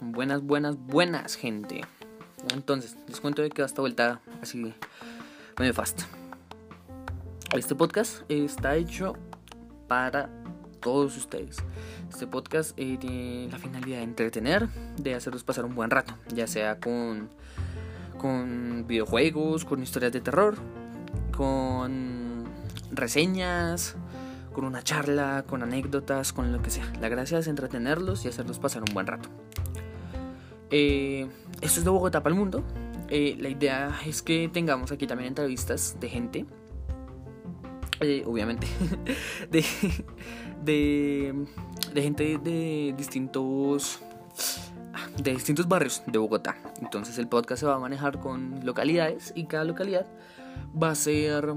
Buenas, buenas, buenas, gente. Entonces, les cuento de que esta vuelta así medio fast. Este podcast está hecho para todos ustedes. Este podcast eh, tiene la finalidad de entretener, de hacerlos pasar un buen rato, ya sea con, con videojuegos, con historias de terror, con reseñas, con una charla, con anécdotas, con lo que sea. La gracia es entretenerlos y hacerlos pasar un buen rato. Eh, esto es de Bogotá para el mundo. Eh, la idea es que tengamos aquí también entrevistas de gente. Eh, obviamente. de, de, de gente de distintos de distintos barrios de Bogotá. Entonces el podcast se va a manejar con localidades y cada localidad va a ser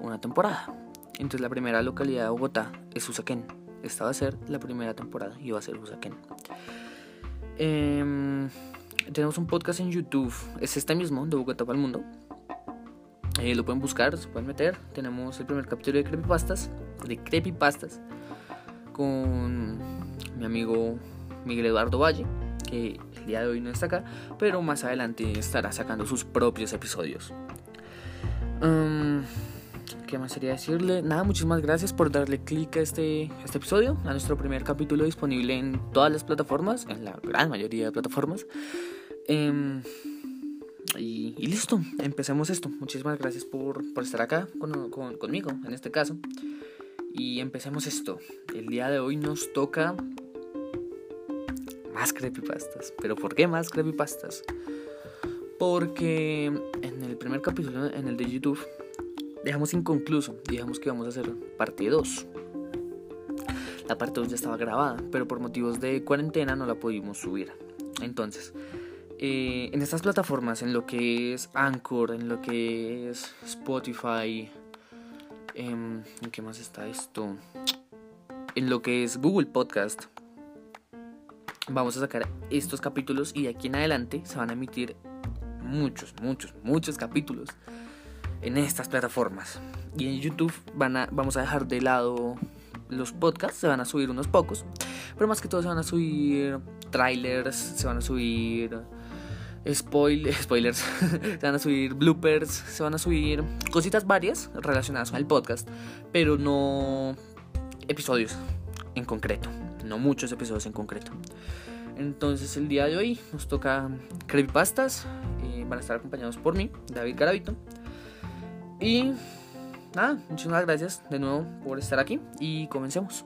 una temporada. Entonces la primera localidad de Bogotá es Usaquén. Esta va a ser la primera temporada y va a ser Usaquén. Em, tenemos un podcast en YouTube, es este mismo, de Bogotá para el Mundo. Lo pueden buscar, se pueden meter. Tenemos el primer capítulo de Creepypastas, de Creepypastas, con mi amigo Miguel Eduardo Valle, que el día de hoy no está acá, pero más adelante estará sacando sus propios episodios. Em, ¿Qué más sería decirle? Nada, muchísimas gracias por darle clic a este, este episodio, a nuestro primer capítulo disponible en todas las plataformas, en la gran mayoría de plataformas. Em, y, listo, empecemos esto. Muchísimas gracias por, por estar acá conmigo, en este caso. Y empecemos esto. El día de hoy nos toca más creepypastas. ¿Pero por qué más creepypastas? Porque en el primer capítulo, en el de YouTube, dejamos inconcluso y dijimos que íbamos a hacer parte 2. La parte 2 ya estaba grabada, pero por motivos de cuarentena no la pudimos subir. Entonces, eh, en estas plataformas, en lo que es Anchor, en lo que es Spotify, em, ¿en qué más está esto? En lo que es Google Podcast, vamos a sacar estos capítulos y de aquí en adelante se van a emitir muchos, muchos, muchos capítulos en estas plataformas. Y en YouTube van a, vamos a dejar de lado los podcasts, se van a subir unos pocos, pero más que todo se van a subir trailers, se van a subir spoil spoilers, se van a subir bloopers, se van a subir cositas varias relacionadas con el podcast, pero no episodios en concreto, no muchos episodios en concreto. Entonces el día de hoy nos toca creepypastas, y van a estar acompañados por mí, David Garavito. Y nada, muchísimas gracias de nuevo por estar aquí y comencemos.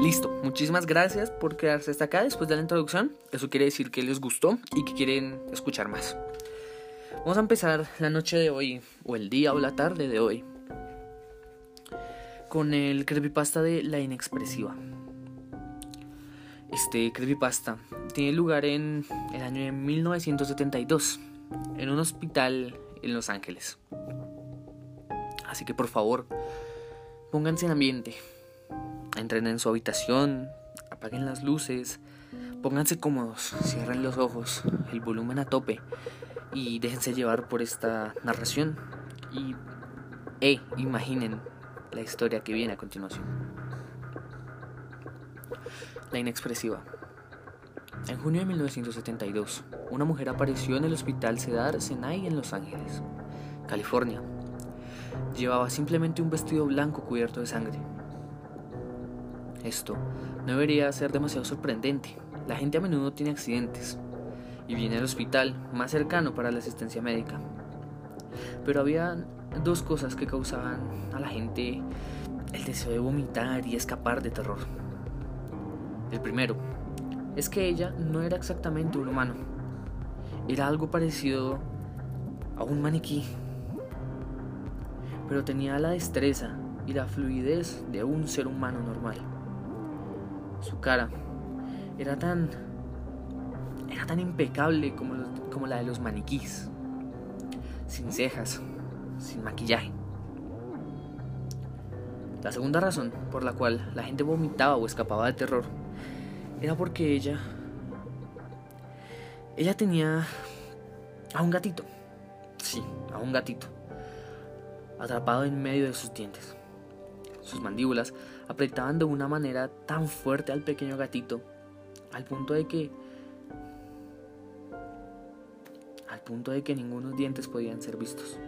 Listo, muchísimas gracias por quedarse hasta acá después de la introducción. Eso quiere decir que les gustó y que quieren escuchar más. Vamos a empezar la noche de hoy, o el día o la tarde de hoy, con el creepypasta de La Inexpresiva. Este creepypasta tiene lugar en el año de 1972, en un hospital en Los Ángeles. Así que por favor, pónganse en ambiente, entren en su habitación, apaguen las luces, pónganse cómodos, cierren los ojos, el volumen a tope y déjense llevar por esta narración y imaginen la historia que viene a continuación. La inexpresiva. En junio de 1972, una mujer apareció en el hospital Cedar Sinai en Los Ángeles, California. Llevaba simplemente un vestido blanco cubierto de sangre. Esto no debería ser demasiado sorprendente. La gente a menudo tiene accidentes, y viene al hospital más cercano para la asistencia médica. Pero había dos cosas que causaban a la gente el deseo de vomitar y escapar de terror. El primero es que ella no era exactamente un humano, era algo parecido a un maniquí, pero tenía la destreza y la fluidez de un ser humano normal. Su cara era tan tan impecable como, como la de los maniquís, sin cejas, sin maquillaje. La segunda razón por la cual la gente vomitaba o escapaba de terror era porque ella ella tenía a un gatito. Sí, a un gatito. Atrapado en medio de sus dientes. Sus mandíbulas apretaban de una manera tan fuerte al pequeño gatito, al punto de que de que ningunos dientes podían ser vistos.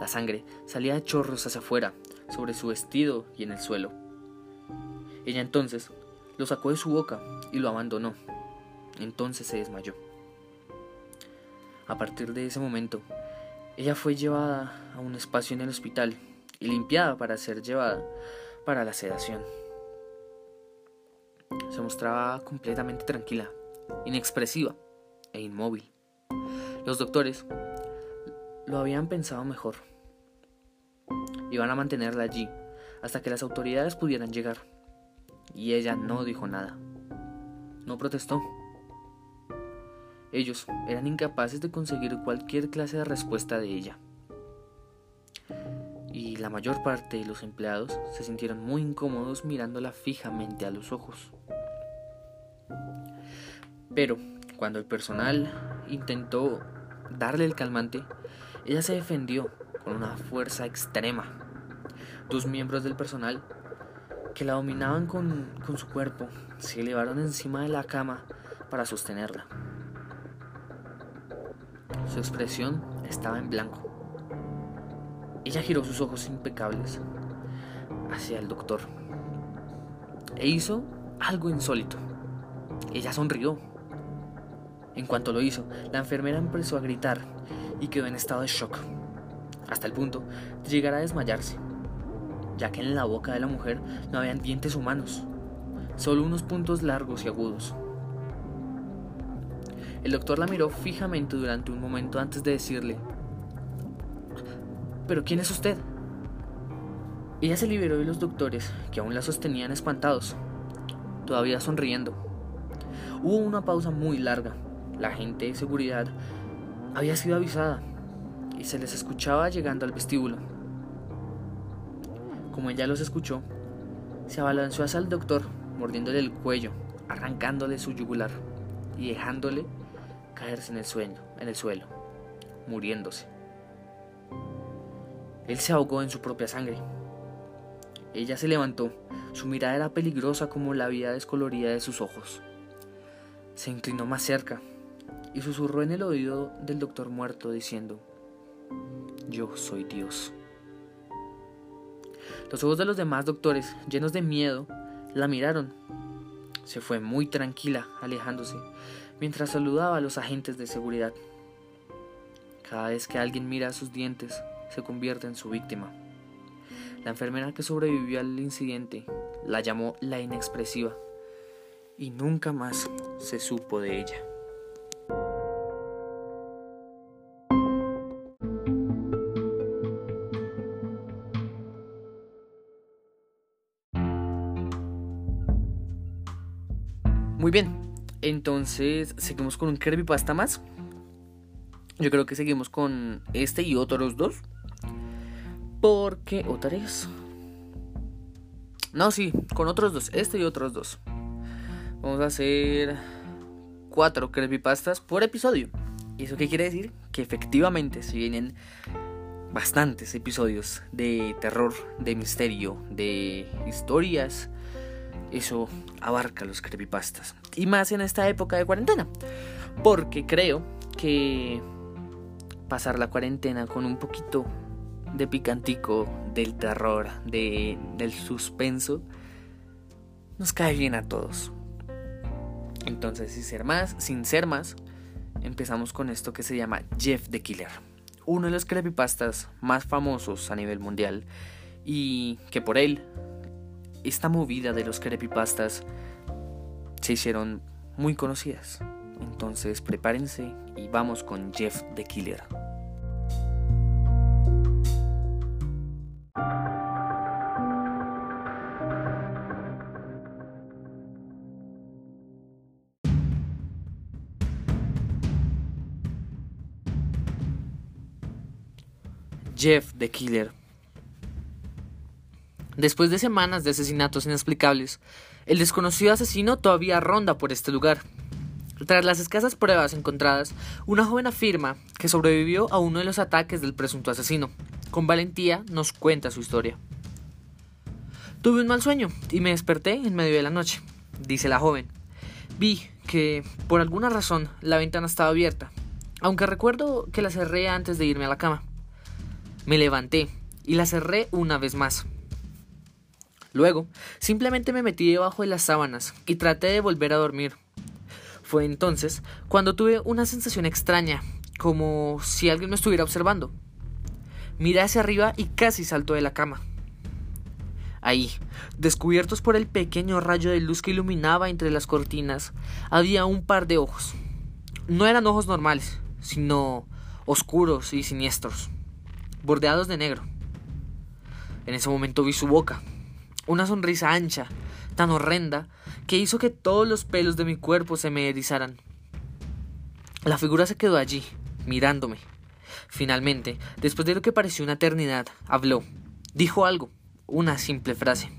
La sangre salía de chorros hacia afuera, sobre su vestido y en el suelo. Ella entonces lo sacó de su boca y lo abandonó. Entonces se desmayó. A partir de ese momento, ella fue llevada a un espacio en el hospital y limpiada para ser llevada para la sedación. Se mostraba completamente tranquila, inexpresiva e inmóvil. Los doctores lo habían pensado mejor. Iban a mantenerla allí hasta que las autoridades pudieran llegar. Y ella no dijo nada. No protestó. Ellos eran incapaces de conseguir cualquier clase de respuesta de ella. Y la mayor parte de los empleados se sintieron muy incómodos mirándola fijamente a los ojos. Pero cuando el personal intentó darle el calmante, ella se defendió con una fuerza extrema. Dos miembros del personal que la dominaban con, con su cuerpo se elevaron encima de la cama para sostenerla. Su expresión estaba en blanco. Ella giró sus ojos impecables hacia el doctor e hizo algo insólito. Ella sonrió. En cuanto lo hizo, la enfermera empezó a gritar y quedó en estado de shock, hasta el punto de llegar a desmayarse, ya que en la boca de la mujer no habían dientes humanos, solo unos puntos largos y agudos. El doctor la miró fijamente durante un momento antes de decirle, ¿pero quién es usted? Ella se liberó de los doctores, que aún la sostenían espantados, todavía sonriendo. Hubo una pausa muy larga. La gente de seguridad había sido avisada y se les escuchaba llegando al vestíbulo. Como ella los escuchó, se abalanzó hacia el doctor, mordiéndole el cuello, arrancándole su yugular y dejándole caerse en el sueño, en el suelo, muriéndose. Él se ahogó en su propia sangre. Ella se levantó, su mirada era peligrosa como la vida descolorida de sus ojos. Se inclinó más cerca y susurró en el oído del doctor muerto diciendo, Yo soy Dios. Los ojos de los demás doctores, llenos de miedo, la miraron. Se fue muy tranquila, alejándose, mientras saludaba a los agentes de seguridad. Cada vez que alguien mira sus dientes, se convierte en su víctima. La enfermera que sobrevivió al incidente la llamó la inexpresiva y nunca más se supo de ella. Muy bien, entonces, seguimos con un creepypasta más. Yo creo que seguimos con este y otros dos. Porque. ¿O tres? No, sí, con otros dos. Este y otros dos. Vamos a hacer cuatro creepypastas por episodio. ¿Y eso qué quiere decir? Que efectivamente se vienen bastantes episodios de terror, de misterio, de historias eso abarca los creepypastas. Y más en esta época de cuarentena. Porque creo que pasar la cuarentena con un poquito de picantico del terror, de, del suspenso, nos cae bien a todos. Entonces, sin ser más, sin ser más, empezamos con esto que se llama Jeff the Killer. Uno de los creepypastas más famosos a nivel mundial y que por él esta movida de los creepypastas se hicieron muy conocidas. Entonces prepárense y vamos con Jeff the Killer. Jeff the Killer Después de semanas de asesinatos inexplicables, el desconocido asesino todavía ronda por este lugar. Tras las escasas pruebas encontradas, una joven afirma que sobrevivió a uno de los ataques del presunto asesino. Con valentía nos cuenta su historia. Tuve un mal sueño y me desperté en medio de la noche, dice la joven. Vi que, por alguna razón, la ventana estaba abierta, aunque recuerdo que la cerré antes de irme a la cama. Me levanté y la cerré una vez más. Luego, simplemente me metí debajo de las sábanas y traté de volver a dormir. Fue entonces cuando tuve una sensación extraña, como si alguien me estuviera observando. Miré hacia arriba y casi saltó de la cama. Ahí, descubiertos por el pequeño rayo de luz que iluminaba entre las cortinas, había un par de ojos. No eran ojos normales, sino oscuros y siniestros, bordeados de negro. En ese momento vi su boca, una sonrisa ancha, tan horrenda, que hizo que todos los pelos de mi cuerpo se me erizaran. La figura se quedó allí, mirándome. Finalmente, después de lo que pareció una eternidad, habló. Dijo algo, una simple frase.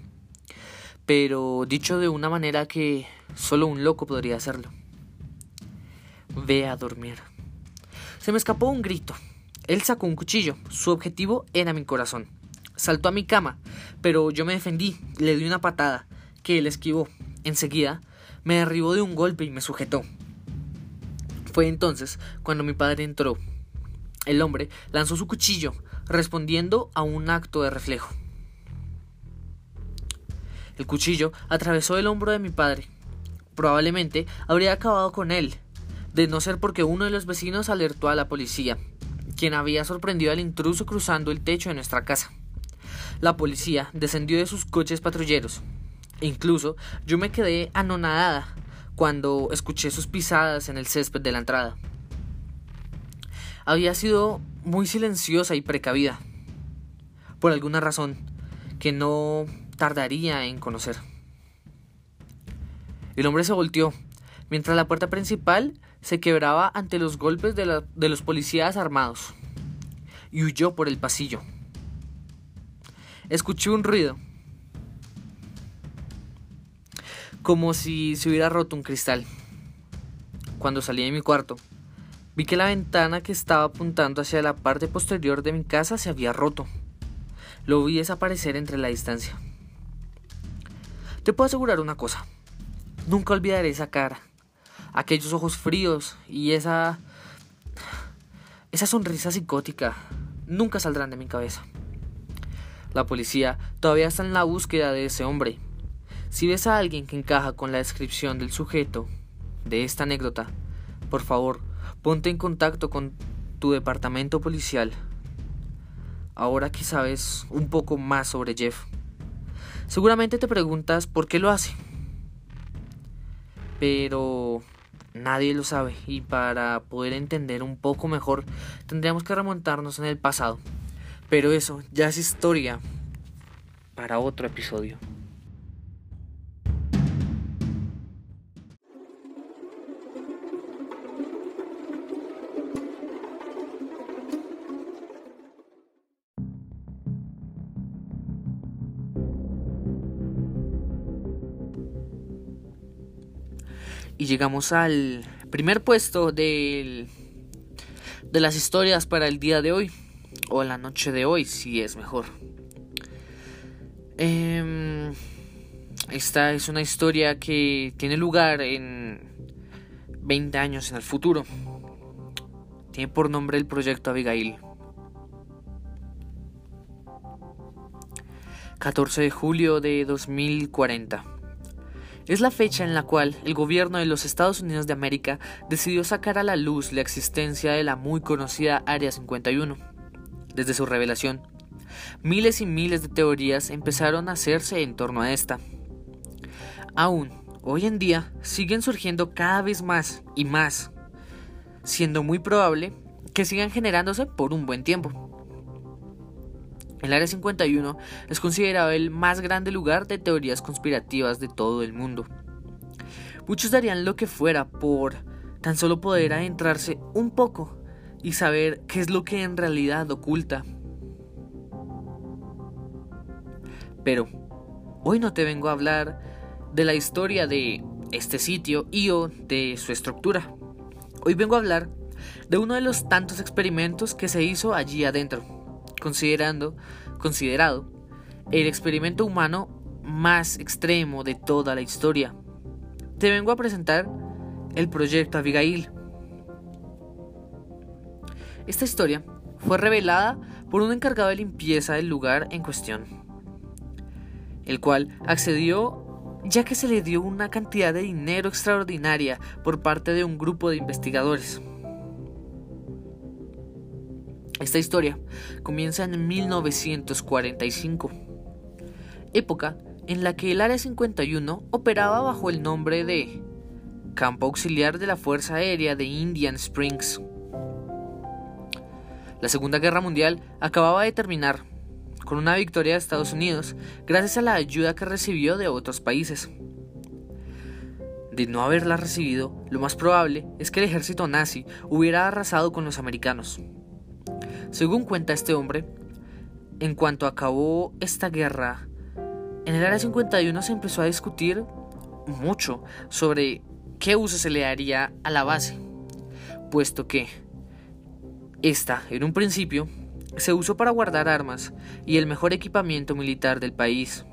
Pero dicho de una manera que solo un loco podría hacerlo. Ve a dormir. Se me escapó un grito. Él sacó un cuchillo. Su objetivo era mi corazón. Saltó a mi cama, pero yo me defendí, le di una patada, que él esquivó. Enseguida, me derribó de un golpe y me sujetó. Fue entonces cuando mi padre entró. El hombre lanzó su cuchillo, respondiendo a un acto de reflejo. El cuchillo atravesó el hombro de mi padre. Probablemente habría acabado con él, de no ser porque uno de los vecinos alertó a la policía, quien había sorprendido al intruso cruzando el techo de nuestra casa. La policía descendió de sus coches patrulleros. E incluso yo me quedé anonadada cuando escuché sus pisadas en el césped de la entrada. Había sido muy silenciosa y precavida, por alguna razón que no tardaría en conocer. El hombre se volteó, mientras la puerta principal se quebraba ante los golpes de, de los policías armados, y huyó por el pasillo. Escuché un ruido. Como si se hubiera roto un cristal. Cuando salí de mi cuarto, vi que la ventana que estaba apuntando hacia la parte posterior de mi casa se había roto. Lo vi desaparecer entre la distancia. Te puedo asegurar una cosa. Nunca olvidaré esa cara, aquellos ojos fríos y esa... esa sonrisa psicótica. Nunca saldrán de mi cabeza. La policía todavía está en la búsqueda de ese hombre. Si ves a alguien que encaja con la descripción del sujeto de esta anécdota, por favor, ponte en contacto con tu departamento policial. Ahora que sabes un poco más sobre Jeff, seguramente te preguntas por qué lo hace. Pero nadie lo sabe y para poder entender un poco mejor tendríamos que remontarnos en el pasado. Pero eso ya es historia para otro episodio. Y llegamos al primer puesto del, de las historias para el día de hoy o la noche de hoy, si es mejor. Em, esta es una historia que tiene lugar en 20 años en el futuro. Tiene por nombre el proyecto Abigail. 14 de julio de 2040. Es la fecha en la cual el gobierno de los Estados Unidos de América decidió sacar a la luz la existencia de la muy conocida Área 51 desde su revelación. Miles y miles de teorías empezaron a hacerse en torno a esta. Aún, hoy en día, siguen surgiendo cada vez más y más, siendo muy probable que sigan generándose por un buen tiempo. El Área 51 es considerado el más grande lugar de teorías conspirativas de todo el mundo. Muchos darían lo que fuera por tan solo poder adentrarse un poco y saber qué es lo que en realidad oculta. Pero hoy no te vengo a hablar de la historia de este sitio y o de su estructura. Hoy vengo a hablar de uno de los tantos experimentos que se hizo allí adentro, considerando, considerado el experimento humano más extremo de toda la historia. Te vengo a presentar el proyecto Abigail. Esta historia fue revelada por un encargado de limpieza del lugar en cuestión, el cual accedió ya que se le dio una cantidad de dinero extraordinaria por parte de un grupo de investigadores. Esta historia comienza en 1945, época en la que el Área 51 operaba bajo el nombre de Campo Auxiliar de la Fuerza Aérea de Indian Springs. La Segunda Guerra Mundial acababa de terminar, con una victoria de Estados Unidos gracias a la ayuda que recibió de otros países. De no haberla recibido, lo más probable es que el ejército nazi hubiera arrasado con los americanos. Según cuenta este hombre, en cuanto acabó esta guerra, en el Área 51 se empezó a discutir mucho sobre qué uso se le daría a la base, puesto que esta, en un principio, se usó para guardar armas y el mejor equipamiento militar del país.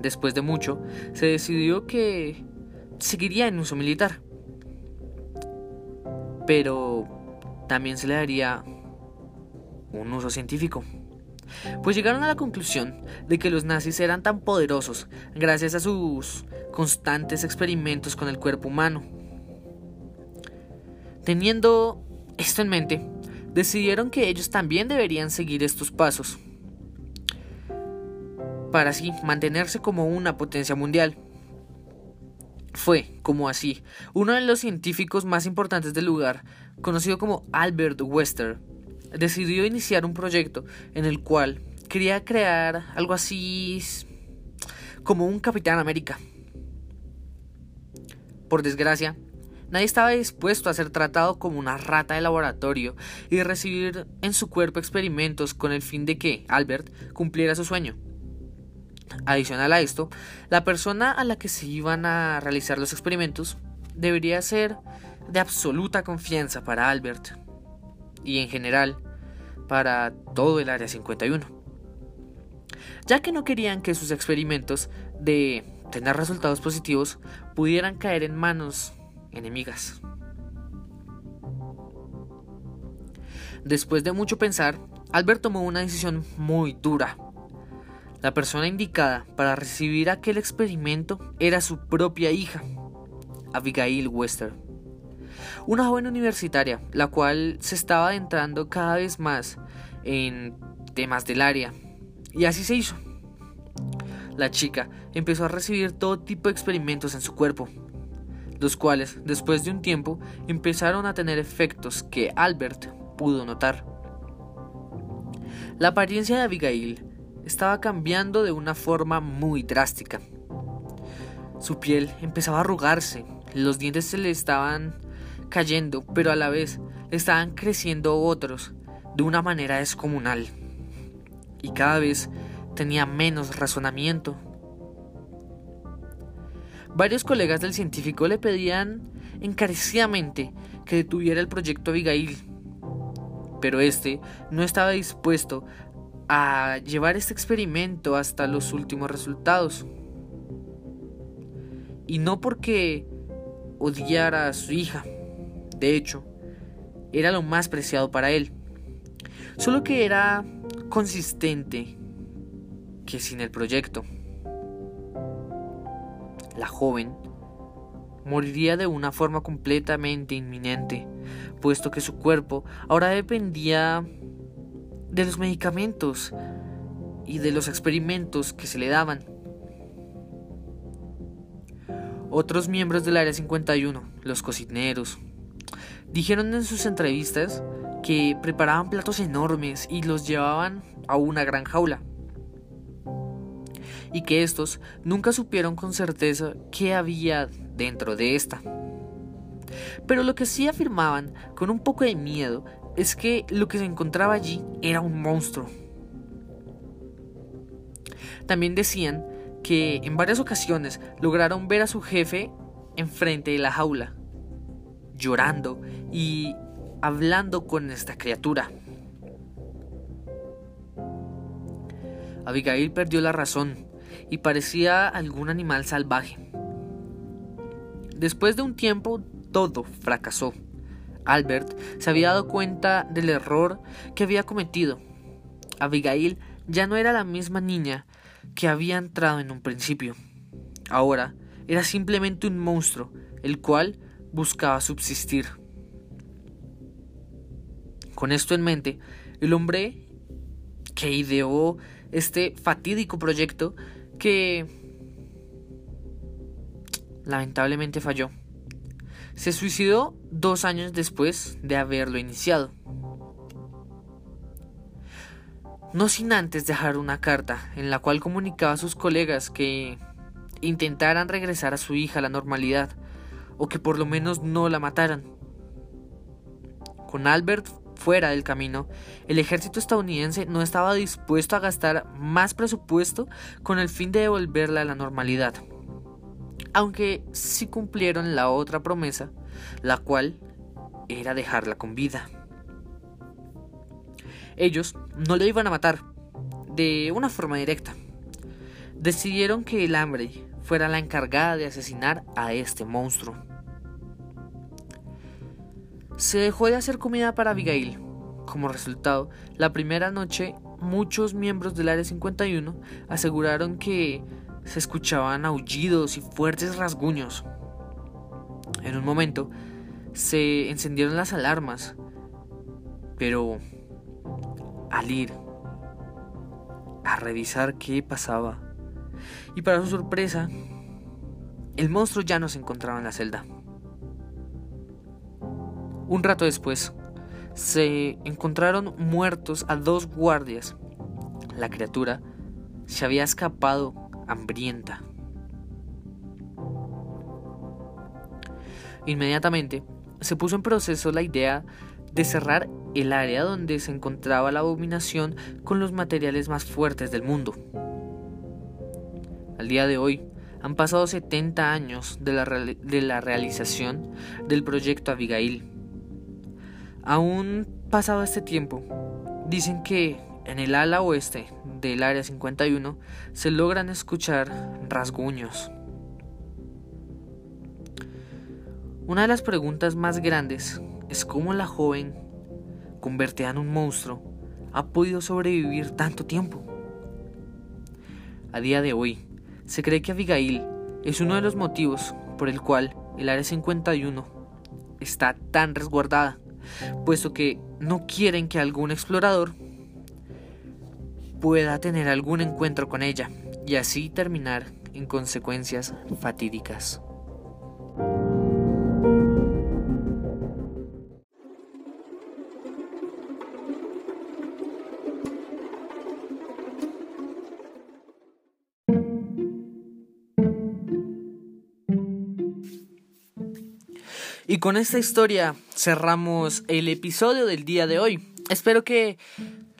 Después de mucho, se decidió que seguiría en uso militar. Pero también se le daría un uso científico. Pues llegaron a la conclusión de que los nazis eran tan poderosos gracias a sus constantes experimentos con el cuerpo humano. Teniendo esto en mente, decidieron que ellos también deberían seguir estos pasos para así mantenerse como una potencia mundial. Fue, como así, uno de los científicos más importantes del lugar, conocido como Albert Wester, decidió iniciar un proyecto en el cual quería crear algo así como un Capitán América. Por desgracia, Nadie estaba dispuesto a ser tratado como una rata de laboratorio y recibir en su cuerpo experimentos con el fin de que Albert cumpliera su sueño. Adicional a esto, la persona a la que se iban a realizar los experimentos debería ser de absoluta confianza para Albert y en general para todo el Área 51, ya que no querían que sus experimentos de tener resultados positivos pudieran caer en manos enemigas. Después de mucho pensar, Albert tomó una decisión muy dura. La persona indicada para recibir aquel experimento era su propia hija, Abigail Wester, una joven universitaria, la cual se estaba adentrando cada vez más en temas del área. Y así se hizo. La chica empezó a recibir todo tipo de experimentos en su cuerpo, los cuales, después de un tiempo, empezaron a tener efectos que Albert pudo notar. La apariencia de Abigail estaba cambiando de una forma muy drástica. Su piel empezaba a arrugarse, los dientes se le estaban cayendo, pero a la vez le estaban creciendo otros de una manera descomunal. Y cada vez tenía menos razonamiento. Varios colegas del científico le pedían encarecidamente que detuviera el proyecto Abigail, pero este no estaba dispuesto a llevar este experimento hasta los últimos resultados. Y no porque odiara a su hija, de hecho, era lo más preciado para él, solo que era consistente que sin el proyecto la joven, moriría de una forma completamente inminente, puesto que su cuerpo ahora dependía de los medicamentos y de los experimentos que se le daban. Otros miembros del Área 51, los cocineros, dijeron en sus entrevistas que preparaban platos enormes y los llevaban a una gran jaula y que estos nunca supieron con certeza qué había dentro de esta. Pero lo que sí afirmaban con un poco de miedo es que lo que se encontraba allí era un monstruo. También decían que en varias ocasiones lograron ver a su jefe enfrente de la jaula, llorando y hablando con esta criatura. Abigail perdió la razón y parecía algún animal salvaje. Después de un tiempo, todo fracasó. Albert se había dado cuenta del error que había cometido. Abigail ya no era la misma niña que había entrado en un principio. Ahora era simplemente un monstruo, el cual buscaba subsistir. Con esto en mente, el hombre que ideó este fatídico proyecto que lamentablemente falló. Se suicidó dos años después de haberlo iniciado. No sin antes dejar una carta en la cual comunicaba a sus colegas que intentaran regresar a su hija a la normalidad o que por lo menos no la mataran. Con Albert fuera del camino, el ejército estadounidense no estaba dispuesto a gastar más presupuesto con el fin de devolverla a la normalidad. Aunque sí cumplieron la otra promesa, la cual era dejarla con vida. Ellos no le iban a matar de una forma directa. Decidieron que el hambre fuera la encargada de asesinar a este monstruo. Se dejó de hacer comida para Abigail. Como resultado, la primera noche muchos miembros del Área 51 aseguraron que se escuchaban aullidos y fuertes rasguños. En un momento se encendieron las alarmas, pero al ir a revisar qué pasaba, y para su sorpresa, el monstruo ya no se encontraba en la celda. Un rato después, se encontraron muertos a dos guardias. La criatura se había escapado hambrienta. Inmediatamente se puso en proceso la idea de cerrar el área donde se encontraba la abominación con los materiales más fuertes del mundo. Al día de hoy, han pasado 70 años de la, de la realización del proyecto Abigail Aún pasado este tiempo, dicen que en el ala oeste del Área 51 se logran escuchar rasguños. Una de las preguntas más grandes es cómo la joven, convertida en un monstruo, ha podido sobrevivir tanto tiempo. A día de hoy, se cree que Abigail es uno de los motivos por el cual el Área 51 está tan resguardada puesto que no quieren que algún explorador pueda tener algún encuentro con ella y así terminar en consecuencias fatídicas. Y con esta historia cerramos el episodio del día de hoy. Espero que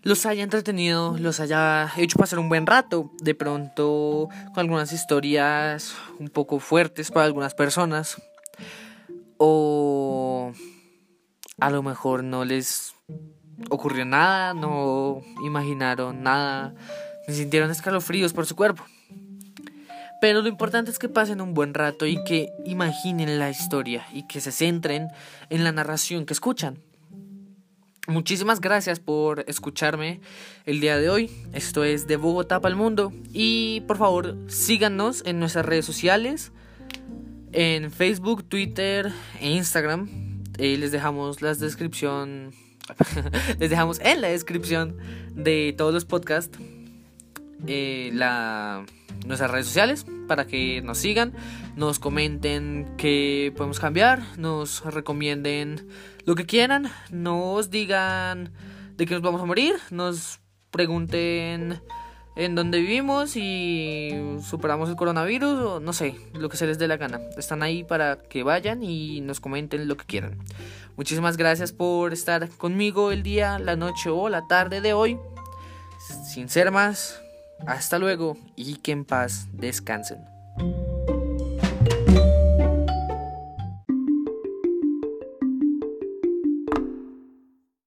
los haya entretenido, los haya hecho pasar un buen rato. De pronto con algunas historias un poco fuertes para algunas personas. O a lo mejor no les ocurrió nada, no imaginaron nada, ni sintieron escalofríos por su cuerpo. Pero lo importante es que pasen un buen rato y que imaginen la historia y que se centren en la narración que escuchan. Muchísimas gracias por escucharme el día de hoy. Esto es de Bogotá para el mundo. Y por favor, síganos en nuestras redes sociales. En Facebook, Twitter e Instagram. Les dejamos la descripción. les dejamos en la descripción de todos los podcasts. Eh, la nuestras redes sociales para que nos sigan, nos comenten qué podemos cambiar, nos recomienden lo que quieran, nos digan de qué nos vamos a morir, nos pregunten en dónde vivimos y superamos el coronavirus o no sé, lo que se les dé la gana. Están ahí para que vayan y nos comenten lo que quieran. Muchísimas gracias por estar conmigo el día, la noche o la tarde de hoy. Sin ser más, Hasta luego y que en paz descansen.